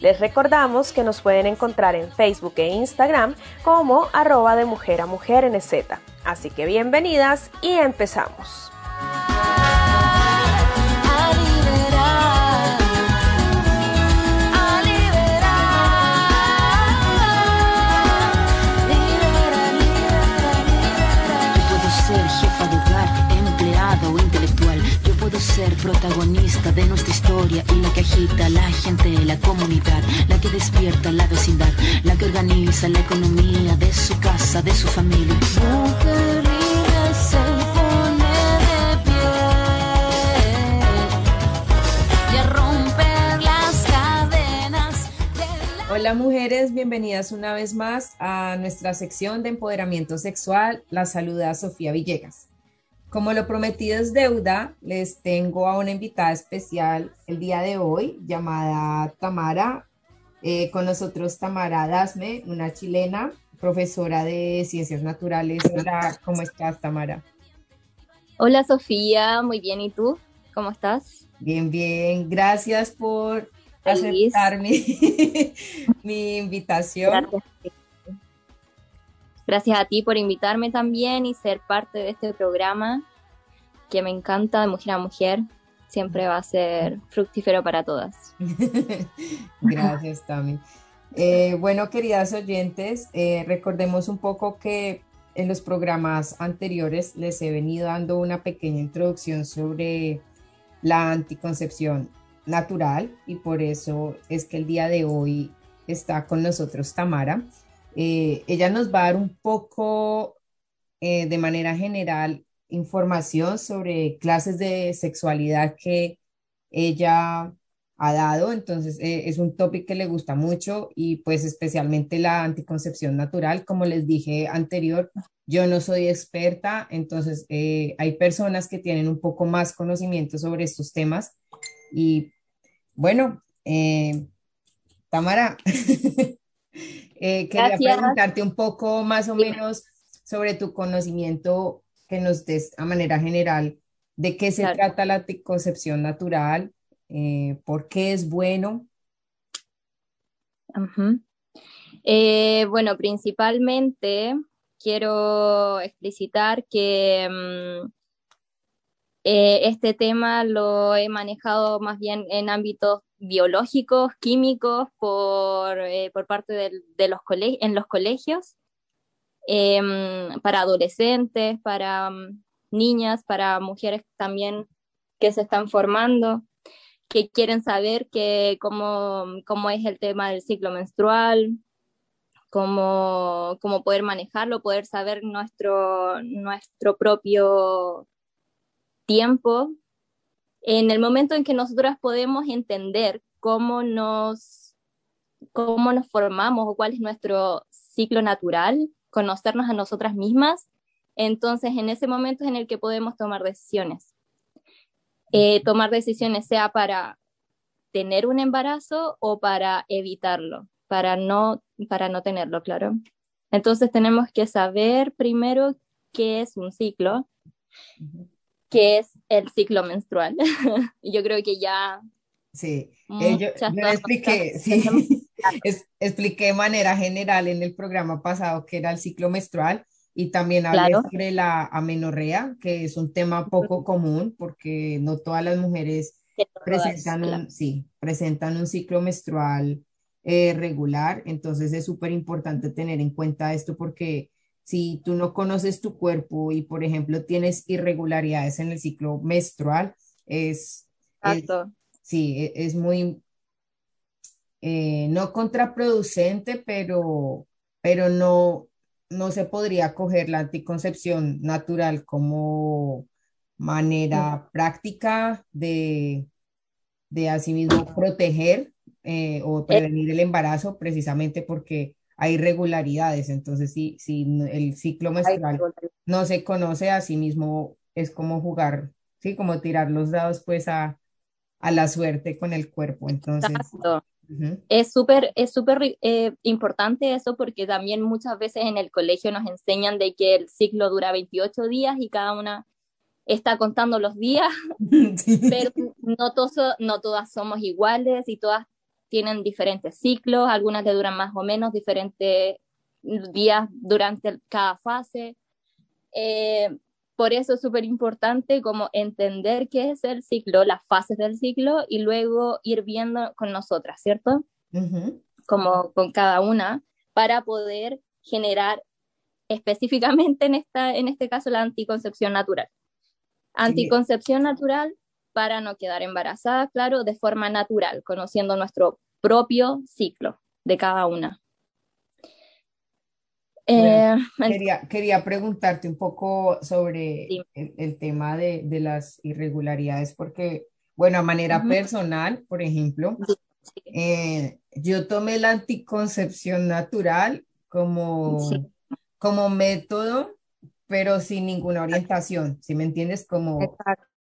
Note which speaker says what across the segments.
Speaker 1: Les recordamos que nos pueden encontrar en Facebook e Instagram como arroba de mujer a mujer NZ. Así que bienvenidas y empezamos.
Speaker 2: Ser protagonista de nuestra historia y la que agita a la gente, la comunidad, la que despierta la vecindad, la que organiza la economía de su casa, de su familia. Mujer libre se pone de pie y a romper las cadenas de la
Speaker 3: Hola mujeres, bienvenidas una vez más a nuestra sección de empoderamiento sexual. La saluda Sofía Villegas. Como lo prometido es deuda, les tengo a una invitada especial el día de hoy llamada Tamara. Eh, con nosotros Tamara Dasme, una chilena, profesora de ciencias naturales. Hola, ¿cómo estás Tamara?
Speaker 4: Hola Sofía, muy bien, ¿y tú? ¿Cómo estás?
Speaker 3: Bien, bien. Gracias por
Speaker 4: Feliz.
Speaker 3: aceptar mi, mi invitación.
Speaker 4: Gracias. Gracias a ti por invitarme también y ser parte de este programa que me encanta de mujer a mujer. Siempre va a ser fructífero para todas.
Speaker 3: Gracias, Tami. Eh, bueno, queridas oyentes, eh, recordemos un poco que en los programas anteriores les he venido dando una pequeña introducción sobre la anticoncepción natural y por eso es que el día de hoy está con nosotros Tamara. Eh, ella nos va a dar un poco eh, de manera general información sobre clases de sexualidad que ella ha dado, entonces eh, es un tópico que le gusta mucho y pues especialmente la anticoncepción natural, como les dije anterior, yo no soy experta, entonces hay personas que tienen un poco más conocimiento sobre estos temas. Y bueno, Tamara, eh, quería
Speaker 4: Gracias.
Speaker 3: preguntarte un poco más o menos sobre tu conocimiento que nos des a manera general de qué se
Speaker 4: Claro.
Speaker 3: trata la anticoncepción natural, eh, por qué es bueno.
Speaker 4: Eh, bueno, principalmente quiero explicitar que mm, eh, este tema lo he manejado más bien en ámbitos biológicos, químicos, por, eh, por parte del- de los en los colegios, em, para adolescentes, para mm, niñas, para mujeres también que se están formando que quieren saber que cómo, cómo es el tema del ciclo menstrual, cómo, cómo poder manejarlo, poder saber nuestro, nuestro propio tiempo. En el momento en que nosotras podemos entender cómo nos, cómo nos formamos o cuál es nuestro ciclo natural, conocernos a nosotras mismas, entonces en ese momento es en el que podemos tomar decisiones. Eh, tomar decisiones, sea para tener un embarazo o para evitarlo, para no para no tenerlo claro. Entonces tenemos que saber primero qué es un ciclo, qué es el ciclo menstrual. yo creo que ya...
Speaker 3: Sí, eh, yo, expliqué, sí, expliqué de manera general en el programa pasado que era el ciclo menstrual y también hablé sobre la amenorrea, que es un tema poco común porque no todas las mujeres presentan, un, sí, presentan un ciclo menstrual eh, regular, entonces es súper importante tener en cuenta esto porque si tú no conoces tu cuerpo y, por ejemplo, tienes irregularidades en el ciclo menstrual, es, sí, e, es, muy, eh, no contraproducente, pero, pero no, no se podría coger la anticoncepción natural como manera práctica de, de asimismo proteger eh, o prevenir el embarazo precisamente porque hay irregularidades. Entonces, si, si el ciclo menstrual no se conoce a sí mismo, es como jugar, ¿sí? Como tirar los dados pues a, a la suerte con el cuerpo. Entonces,
Speaker 4: es súper es súper eh, importante eso porque también muchas veces en el colegio nos enseñan de que el ciclo dura 28 días y cada una está contando los días, pero no, todos, no todas somos iguales y todas tienen diferentes ciclos, algunas te duran más o menos diferentes días durante cada fase. Eh, por eso es súper importante como entender qué es el ciclo, las fases del ciclo y luego ir viendo con nosotras, ¿cierto? Como con cada una, para poder generar específicamente en, esta, en este caso la anticoncepción natural. Anticoncepción natural para no quedar embarazada, claro, de forma natural, conociendo nuestro propio ciclo de cada una.
Speaker 3: Eh, quería, preguntarte un poco sobre el, tema de, las irregularidades, porque, bueno, a manera personal, por ejemplo, eh, yo tomé la anticoncepción natural como, como método, pero sin ninguna orientación, si me entiendes? Como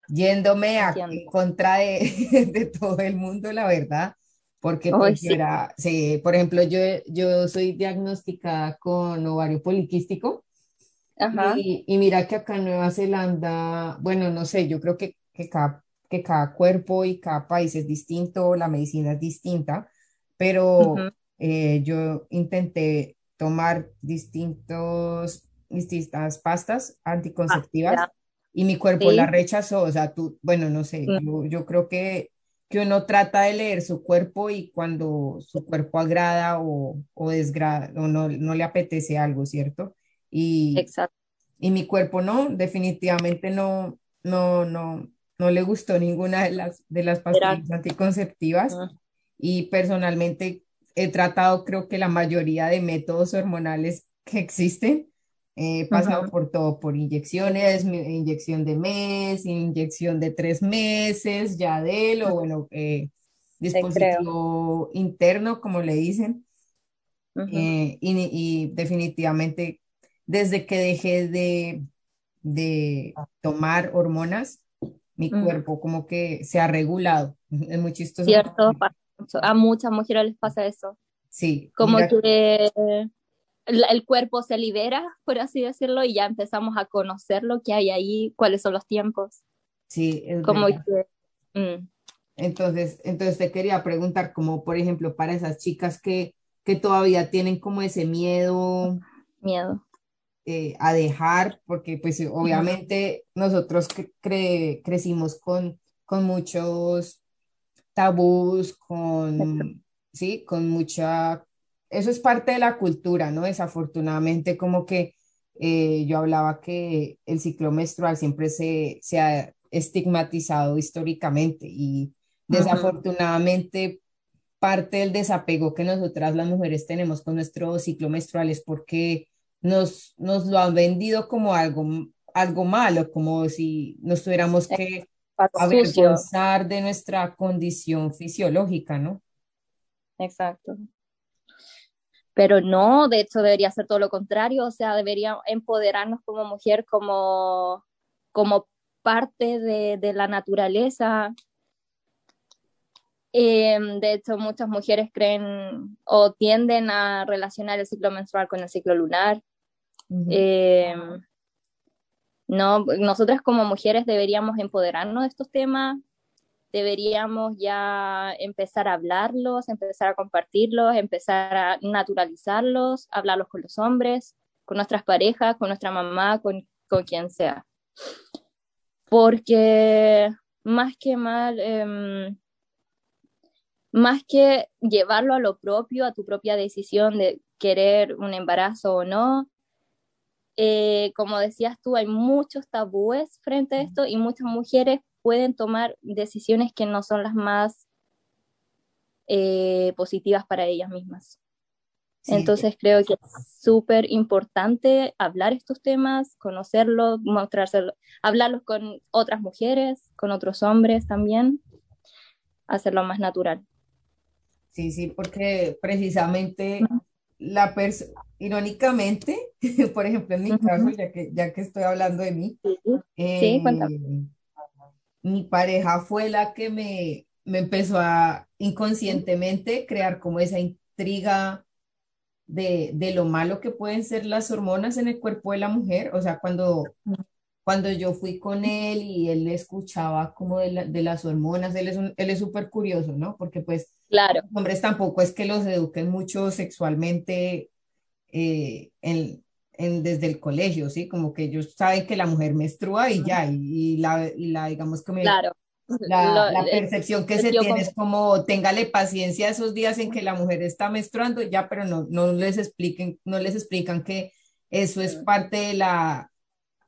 Speaker 3: yéndome a, en contra de, de todo el mundo, la verdad porque pues, era, sí, por ejemplo, yo, yo soy diagnosticada con ovario poliquístico Ajá. Y, y, mira que acá en Nueva Zelanda, bueno, no sé, yo creo que, que, cada, que cada cuerpo y cada país es distinto, la medicina es distinta, pero eh, yo intenté tomar distintos, distintas pastas anticonceptivas y mi cuerpo la rechazó, o sea, tú, bueno, no sé, yo, yo creo que que uno trata de leer su cuerpo y cuando su cuerpo agrada o, o, desgrada, o no, no, le apetece algo, ¿cierto? Y, Exacto. y mi cuerpo no, definitivamente no, no, no, no le gustó ninguna de las, de las pastillas anticonceptivas y personalmente he tratado creo que la mayoría de métodos hormonales que existen He pasado por todo, por inyecciones, inyección de mes, inyección de tres meses, ya de lo, bueno, eh, dispositivo interno, como le dicen. Eh, y, definitivamente, desde que dejé de, de tomar hormonas, mi cuerpo como que se ha regulado. Es muy chistoso.
Speaker 4: Cierto, a muchas mujeres les pasa eso.
Speaker 3: Sí.
Speaker 4: Como que el cuerpo se libera, por así decirlo, y ya empezamos a conocer lo que hay ahí, cuáles son los tiempos.
Speaker 3: Sí, es
Speaker 4: como mm.
Speaker 3: Entonces, entonces te quería preguntar, como por ejemplo, para esas chicas que, que todavía tienen como ese miedo.
Speaker 4: Miedo.
Speaker 3: Eh, a dejar, porque pues obviamente nosotros crecimos con, con muchos tabús, con, sí, con mucha eso es parte de la cultura, ¿no? Desafortunadamente, como que eh, yo hablaba que el ciclo menstrual siempre se, se ha estigmatizado históricamente y desafortunadamente parte del desapego que nosotras las mujeres tenemos con nuestro ciclo menstrual es porque nos, nos lo han vendido como algo, algo malo, como si nos tuviéramos que avergonzar de nuestra condición fisiológica, ¿no?
Speaker 4: Exacto pero no, de hecho debería ser todo lo contrario, o sea, debería empoderarnos como mujer, como, como parte de, de la naturaleza. Eh, de hecho, muchas mujeres creen o tienden a relacionar el ciclo menstrual con el ciclo lunar. eh, no, nosotras como mujeres deberíamos empoderarnos de estos temas, deberíamos ya empezar a hablarlos, empezar a compartirlos, empezar a naturalizarlos, hablarlos con los hombres, con nuestras parejas, con nuestra mamá, con, con quien sea. Porque más que mal, eh, más que llevarlo a lo propio, a tu propia decisión de querer un embarazo o no, eh, como decías tú, hay muchos tabúes frente a esto y muchas mujeres pueden tomar decisiones que no son las más eh, positivas para ellas mismas. Sí. Entonces creo que es súper importante hablar estos temas, conocerlos, mostrárselo, hablarlos con otras mujeres, con otros hombres también, hacerlo más natural.
Speaker 3: Sí, sí, porque precisamente la irónicamente, por ejemplo, en mi caso, ya que, ya que estoy hablando de mí,
Speaker 4: sí, eh, cuéntame.
Speaker 3: Mi pareja fue la que me, me empezó a inconscientemente crear como esa intriga de, de, lo malo que pueden ser las hormonas en el cuerpo de la mujer. O sea, cuando, cuando yo fui con él y él escuchaba como de, la, de las hormonas, él es, un, él es súper curioso, ¿no? Porque pues
Speaker 4: claro.
Speaker 3: los hombres tampoco es que los eduquen mucho sexualmente eh, en, en, desde el colegio, ¿sí? Como que ellos saben que la mujer menstrua y ya, y, y la, y la, digamos me,
Speaker 4: claro.
Speaker 3: La, la, percepción que se tiene como... es como, téngale paciencia esos días en que la mujer está menstruando, ya, pero no, no les expliquen, no les explican que eso es parte de la,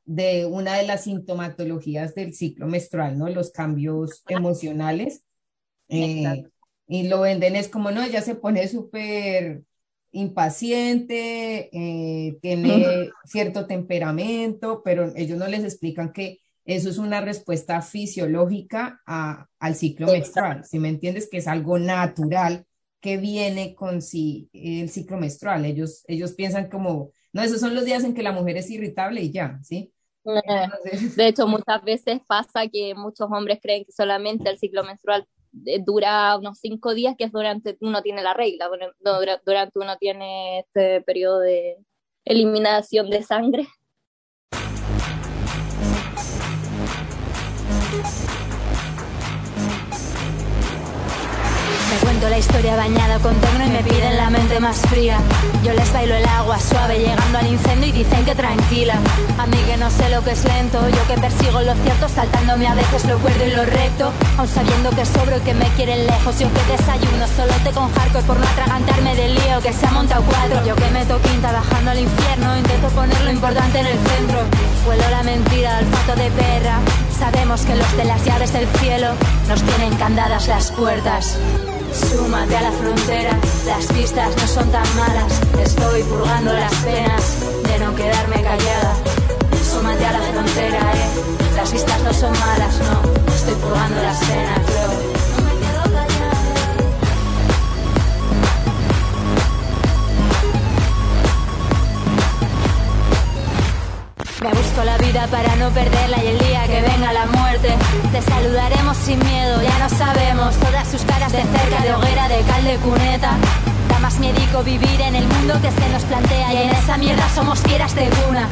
Speaker 3: de una de las sintomatologías del ciclo menstrual, ¿no? Los cambios emocionales. Eh, y lo venden es como, no, ella se pone súper impaciente, eh, tiene cierto temperamento, pero ellos no les explican que eso es una respuesta fisiológica a, al ciclo menstrual, si me entiendes, que es algo natural que viene con sí el ciclo menstrual. Ellos, ellos piensan como, no, esos son los días en que la mujer es irritable y ya, ¿sí?
Speaker 4: Entonces... De hecho, muchas veces pasa que muchos hombres creen que solamente el ciclo menstrual dura unos cinco días, que es durante uno tiene la regla, durante uno tiene este periodo de eliminación de sangre.
Speaker 5: La historia bañada con tecno y me piden la mente más fría. Yo les bailo el agua suave llegando al incendio y dicen que tranquila. A mí que no sé lo que es lento, yo que persigo lo cierto saltándome a veces lo cuerdo y lo recto. Aun sabiendo que sobro y que me quieren lejos. Yo que desayuno solo te con hardcore por no atragantarme del lío que se ha montado cuatro. Yo que meto quinta bajando al infierno, intento poner lo importante en el centro. Huelo la mentira al fato de perra. Sabemos que los de las llaves del cielo nos tienen candadas las puertas. Súmate a la frontera, las pistas no son tan malas. Estoy purgando las penas de no quedarme callada. Súmate a la frontera, eh. Las pistas no son malas, no. Estoy purgando las penas, yo. Me busco la vida para no perderla y el que venga la muerte te saludaremos sin miedo, ya no sabemos todas sus caras de cerca, de hoguera, de cal, de cuneta. Da más miedico vivir en el mundo que se nos plantea y en esa mierda somos fieras de cuna.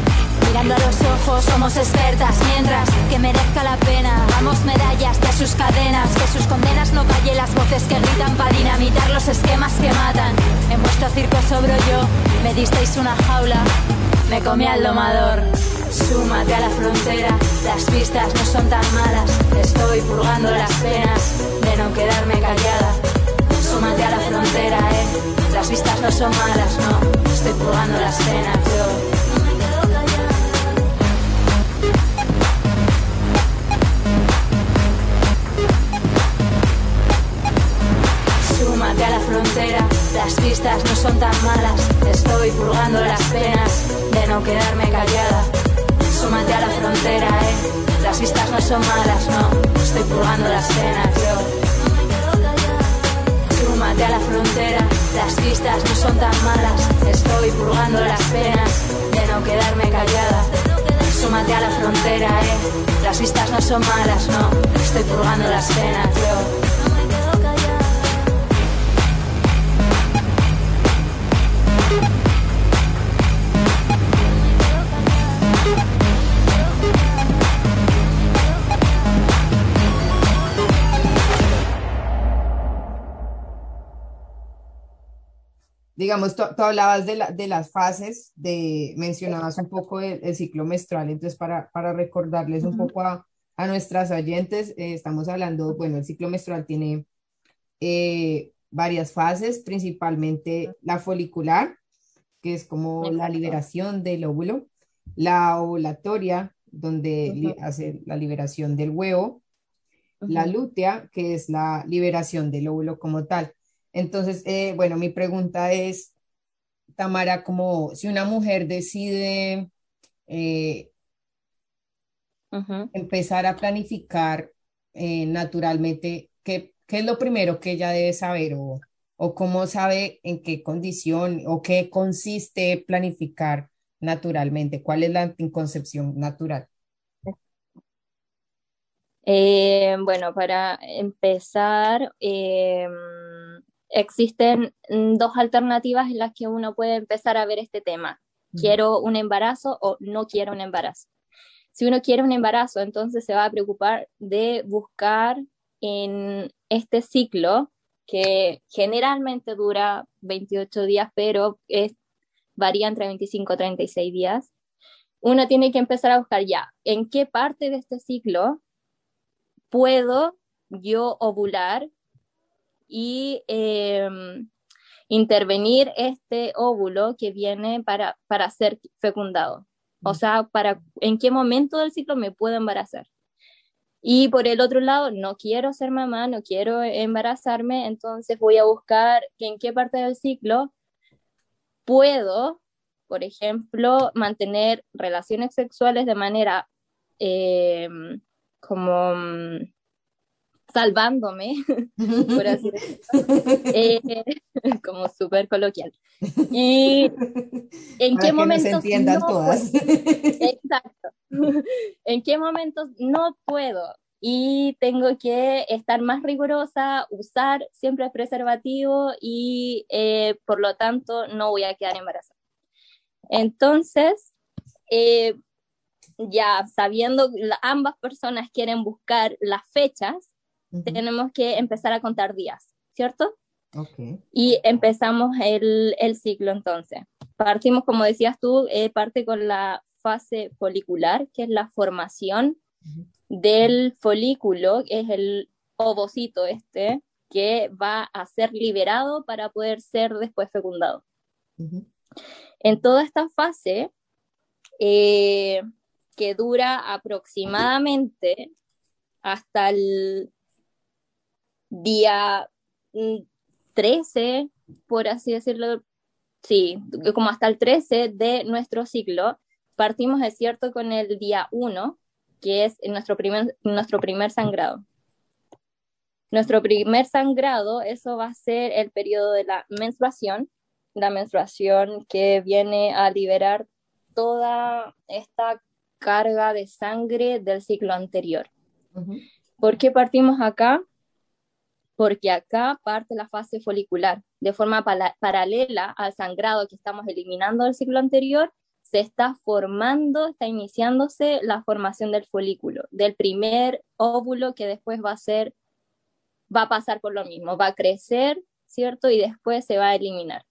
Speaker 5: Mirando a los ojos somos expertas, mientras que merezca la pena. Damos medallas de sus cadenas, que sus condenas no callen las voces que gritan para dinamitar los esquemas que matan. En vuestro circo sobro yo, me disteis una jaula, me comí al domador. Súmate a la frontera, las pistas no son tan malas. Estoy purgando las penas de no quedarme callada. Súmate a la frontera, eh. Las pistas no son malas, no. Estoy purgando las penas, yo. A la frontera, las pistas no son tan malas. Estoy purgando las penas de no quedarme callada. Súmate a la frontera, eh. Las pistas no son malas, no. Estoy purgando las penas, yo. Súmate a la frontera, las pistas no son tan malas. Estoy purgando las penas de no quedarme callada. Súmate a la frontera, eh. Las pistas no son malas, no. Estoy purgando las penas, yo.
Speaker 3: Digamos, tú, hablabas de, la, de las fases, de, mencionabas un poco el, ciclo menstrual, entonces para, para recordarles un poco a, a, nuestras oyentes, eh, estamos hablando, bueno, el ciclo menstrual tiene eh, varias fases, principalmente la folicular, que es como la liberación del óvulo, la ovulatoria, donde hace la liberación del huevo, la lútea, que es la liberación del óvulo como tal. Entonces, eh, bueno, mi pregunta es, Tamara, como si una mujer decide eh, empezar a planificar eh, naturalmente, ¿qué, es lo primero que ella debe saber o, o cómo sabe en qué condición o qué consiste planificar naturalmente? ¿Cuál es la anticoncepción natural?
Speaker 4: Eh, bueno, para empezar, eh, existen dos alternativas en las que uno puede empezar a ver este tema. ¿Quiero un embarazo o no quiero un embarazo? Si uno quiere un embarazo, entonces se va a preocupar de buscar en este ciclo que generalmente dura 28 días, pero es, varía entre 25 y 36 días. Uno tiene que empezar a buscar ya en qué parte de este ciclo puedo yo ovular y em, intervenir este óvulo que viene para, para ser fecundado. O sea, para en qué momento del ciclo me puedo embarazar. Y por el otro lado, no quiero ser mamá, no quiero embarazarme, entonces voy a buscar en qué parte del ciclo puedo, por ejemplo, mantener relaciones sexuales de manera em, como mm, salvándome, por así decirlo, eh, como súper coloquial. Y en qué momentos... no todas. exacto. en qué momentos no puedo y tengo que estar más rigurosa, usar siempre preservativo y eh, por lo tanto no voy a quedar embarazada. Entonces, eh, ya sabiendo que ambas personas quieren buscar las fechas, tenemos que empezar a contar días, ¿cierto? Okay. Y empezamos el, el, ciclo entonces. Partimos, como decías tú, eh, parte con la fase folicular, que es la formación del folículo, que es el ovocito este, que va a ser liberado para poder ser después fecundado. En toda esta fase, eh, que dura aproximadamente hasta el día 13, mm, por así decirlo, sí, como hasta el 13 de nuestro ciclo, partimos, es cierto, con el día 1, que es nuestro primer, nuestro primer sangrado. Nuestro primer sangrado, eso va a ser el periodo de la menstruación, la menstruación que viene a liberar toda esta carga de sangre del ciclo anterior. ¿Por qué partimos acá? Porque acá parte la fase folicular. De forma paralela al sangrado que estamos eliminando del ciclo anterior, se está formando, está iniciándose la formación del folículo, del primer óvulo que después va a ser, va a pasar por lo mismo, va a crecer, ¿cierto? Y después se va a eliminar.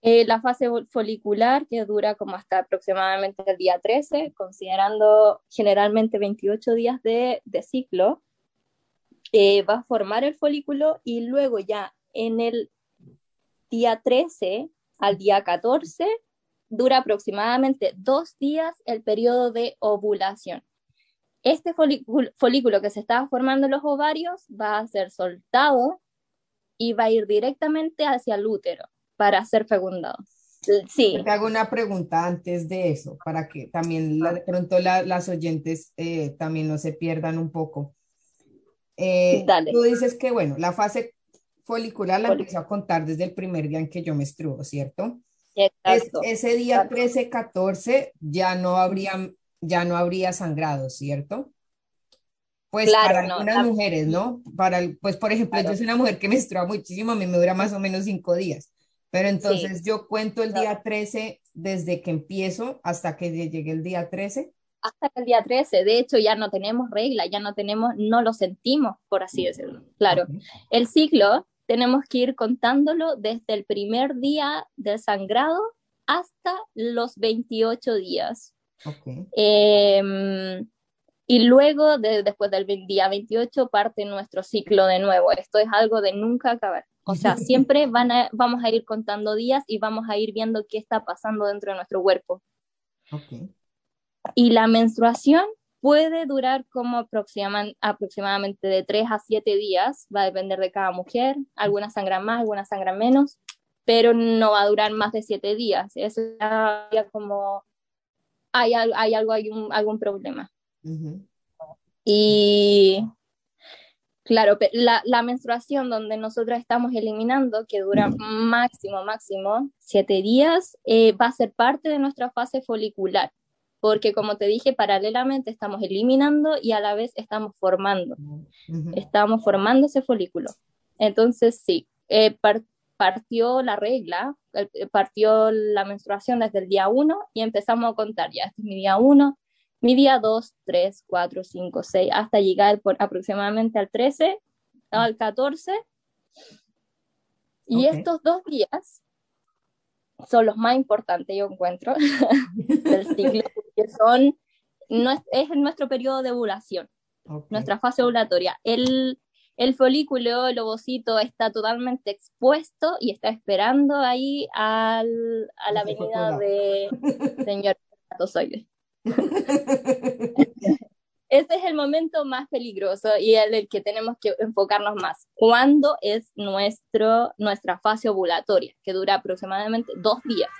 Speaker 4: Eh, la fase folicular, que dura como hasta aproximadamente el día 13, considerando generalmente 28 días de, ciclo, eh, va a formar el folículo y luego ya en el día 13 al día 14 dura aproximadamente dos días el periodo de ovulación. Este folículo que se está formando en los ovarios va a ser soltado y va a ir directamente hacia el útero para ser fecundado. Sí.
Speaker 3: Te hago una pregunta antes de eso, para que también de pronto las oyentes eh, también no se pierdan un poco. Eh, tú dices que, bueno, la fase folicular la empiezo a contar desde el primer día en que yo menstruo, ¿cierto? Exacto. ese día 13-14 ya no habría ya no habría sangrado, ¿cierto? Pues para algunas mujeres, ¿no? Para, pues por ejemplo, yo soy una mujer que menstrua muchísimo, a mí me dura más o menos cinco días. Pero entonces yo cuento el día 13 desde que empiezo hasta que llegue el día 13.
Speaker 4: Hasta el día 13, de hecho ya no tenemos regla, ya no tenemos, no lo sentimos, por así decirlo. Claro, el ciclo tenemos que ir contándolo desde el primer día del sangrado hasta los 28 días. Em, y luego, después del día 28, parte nuestro ciclo de nuevo. Esto es algo de nunca acabar. O sea, siempre van a, vamos a ir contando días y vamos a ir viendo qué está pasando dentro de nuestro cuerpo. Y la menstruación puede durar como aproximadamente de 3 a 7 días, va a depender de cada mujer, algunas sangran más, algunas sangran menos, pero no va a durar más de 7 días. Eso ya como hay, hay algo, hay un, algún problema. Y claro, la, la, menstruación donde nosotros estamos eliminando, que dura máximo, máximo 7 días, eh, va a ser parte de nuestra fase folicular porque como te dije, paralelamente estamos eliminando y a la vez estamos formando. Estamos formando ese folículo. Entonces, sí, eh, partió la regla, eh, partió la menstruación desde el día 1 y empezamos a contar, ya, este es mi día 1, mi día 2, 3, 4, 5, 6, hasta llegar por aproximadamente al 13, al 14. Y estos dos días son los más importantes, yo encuentro, del ciclo, que son, no es, es, nuestro periodo de ovulación, nuestra fase ovulatoria. El, el folículo, el ovocito, está totalmente expuesto y está esperando ahí al, a la venida de señor ese es el momento más peligroso y el, el que tenemos que enfocarnos más. ¿Cuándo es nuestro, nuestra fase ovulatoria? Que dura aproximadamente dos días.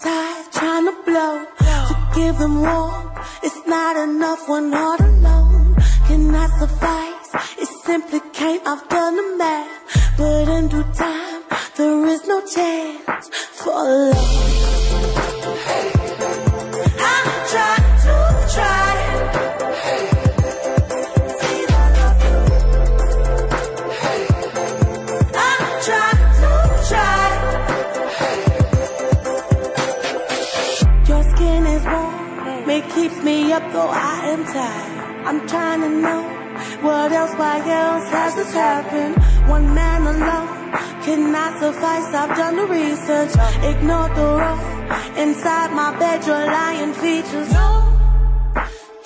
Speaker 4: Tied, trying to blow. To give them warmth, it's not enough when all up though I am tired. I'm trying to know what else, why else has this happened? One man alone cannot suffice. I've done the research, ignored the wrong. Inside my bed, your lying features. No,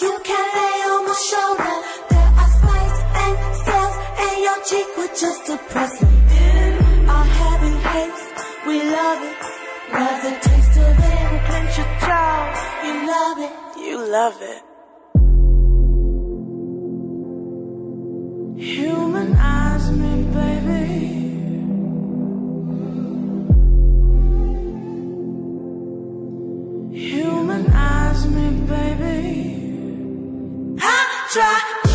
Speaker 4: you can't lay on my shoulder. There are spikes and scales, and your cheek would just depress me. Our heavy haste, we love it. Love it love it. Humanize me, baby. Humanize me, baby. I try.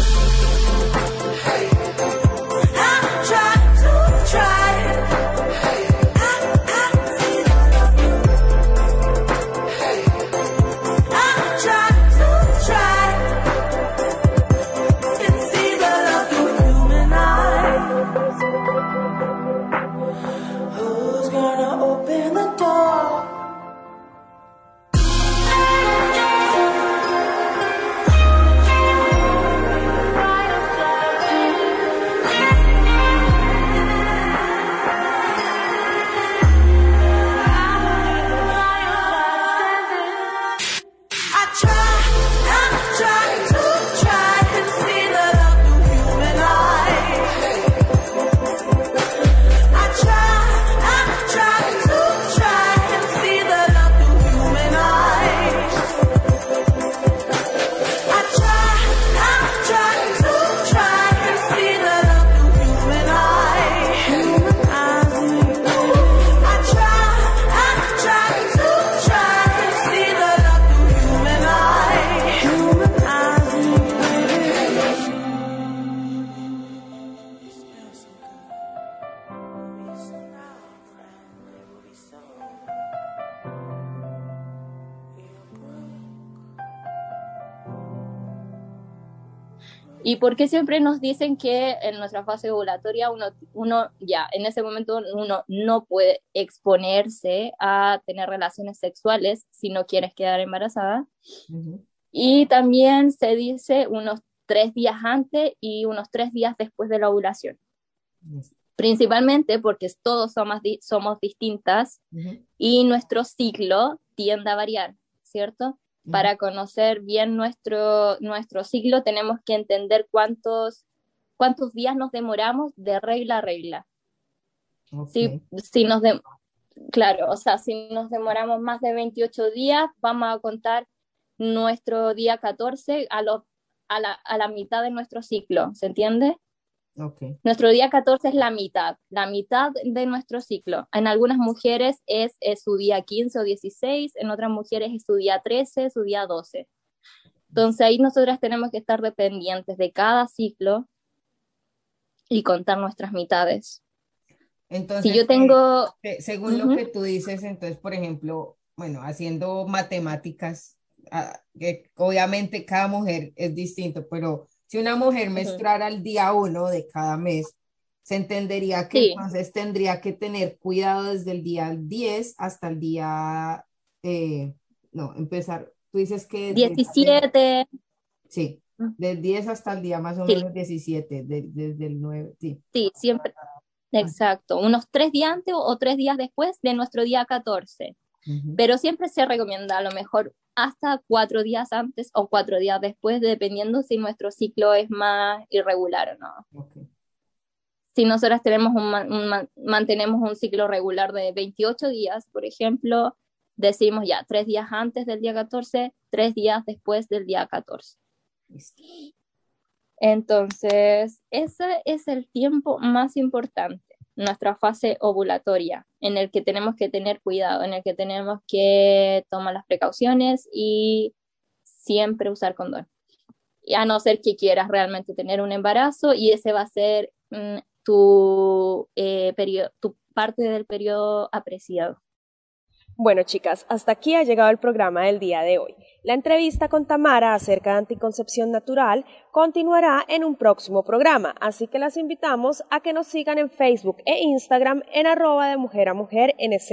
Speaker 4: ¿Y por qué siempre nos dicen que en nuestra fase ovulatoria uno, uno ya, en ese momento uno no puede exponerse a tener relaciones sexuales si no quieres quedar embarazada? Y también se dice unos tres días antes y unos tres días después de la ovulación. Principalmente porque todos somos, somos distintas y nuestro ciclo tiende a variar, ¿cierto? Para conocer bien nuestro, nuestro ciclo tenemos que entender cuántos, cuántos días nos demoramos de regla a regla. Si, si nos claro, o sea, si nos demoramos más de 28 días, vamos a contar nuestro día 14 a, a, la, a la mitad de nuestro ciclo, ¿se entiende? Okay. Nuestro día 14 es la mitad, la mitad de nuestro ciclo. En algunas mujeres es, su día 15 o 16, en otras mujeres es su día 13, su día 12. Entonces ahí nosotras tenemos que estar dependientes de cada ciclo y contar nuestras mitades.
Speaker 3: Entonces, si yo tengo... según lo que tú dices, entonces, por ejemplo, bueno, haciendo matemáticas, ah, que obviamente cada mujer es distinto, pero si una mujer menstruara al día uno de cada mes, se entendería que entonces tendría que tener cuidado desde el día 10 hasta el día, eh, no, empezar, tú dices que...
Speaker 4: 17.
Speaker 3: sí, del 10 hasta el día más o menos 17, desde el 9, sí.
Speaker 4: Sí, siempre, ah. exacto, unos tres días antes o tres días después de nuestro día 14. Pero siempre se recomienda a lo mejor hasta cuatro días antes o cuatro días después, dependiendo si nuestro ciclo es más irregular o no. Si nosotras tenemos un, mantenemos un ciclo regular de 28 días, por ejemplo, decimos ya tres días antes del día 14, tres días después del día 14. Entonces, ese es el tiempo más importante nuestra fase ovulatoria, en el que tenemos que tener cuidado, en el que tenemos que tomar las precauciones y siempre usar condón. Y a no ser que quieras realmente tener un embarazo y ese va a ser mm, tu, eh, tu parte del periodo apreciado.
Speaker 1: Bueno, chicas, hasta aquí ha llegado el programa del día de hoy. La entrevista con Tamara acerca de anticoncepción natural continuará en un próximo programa, así que las invitamos a que nos sigan en Facebook e Instagram en arroba de mujer a mujer NZ,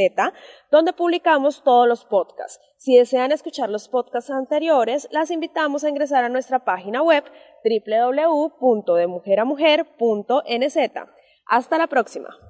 Speaker 1: donde publicamos todos los podcasts. Si desean escuchar los podcasts anteriores, las invitamos a ingresar a nuestra página web www.demujeramujer.nz. Hasta la próxima.